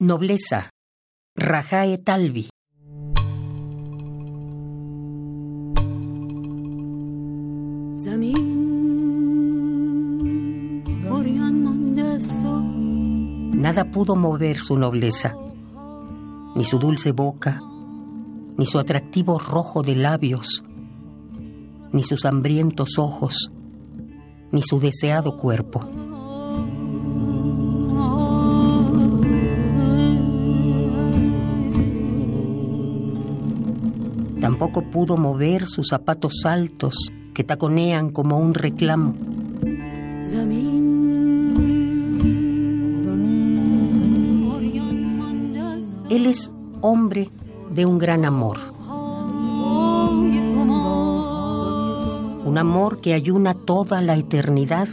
Nobleza. Rajae Talvi. Nada pudo mover su nobleza, ni su dulce boca, ni su atractivo rojo de labios, ni sus hambrientos ojos, ni su deseado cuerpo. Tampoco pudo mover sus zapatos altos que taconean como un reclamo. Él es hombre de un gran amor. Un amor que ayuna toda la eternidad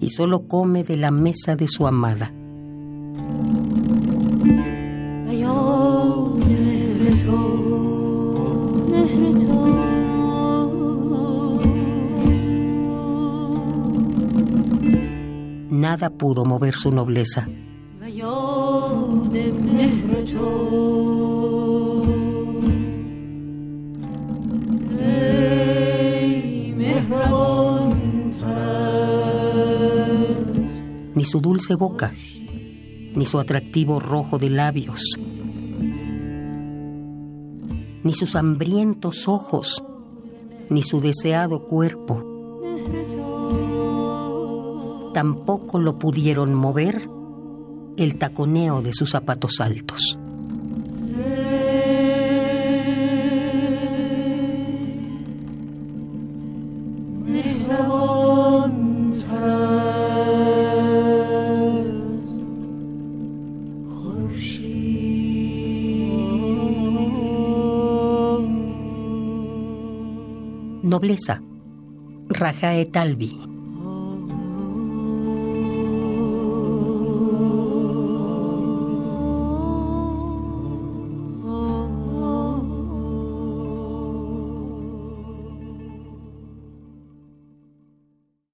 y solo come de la mesa de su amada. Nada pudo mover su nobleza. Ni su dulce boca, ni su atractivo rojo de labios, ni sus hambrientos ojos, ni su deseado cuerpo. Tampoco lo pudieron mover el taconeo de sus zapatos altos. Nobleza. Rajae Talvi.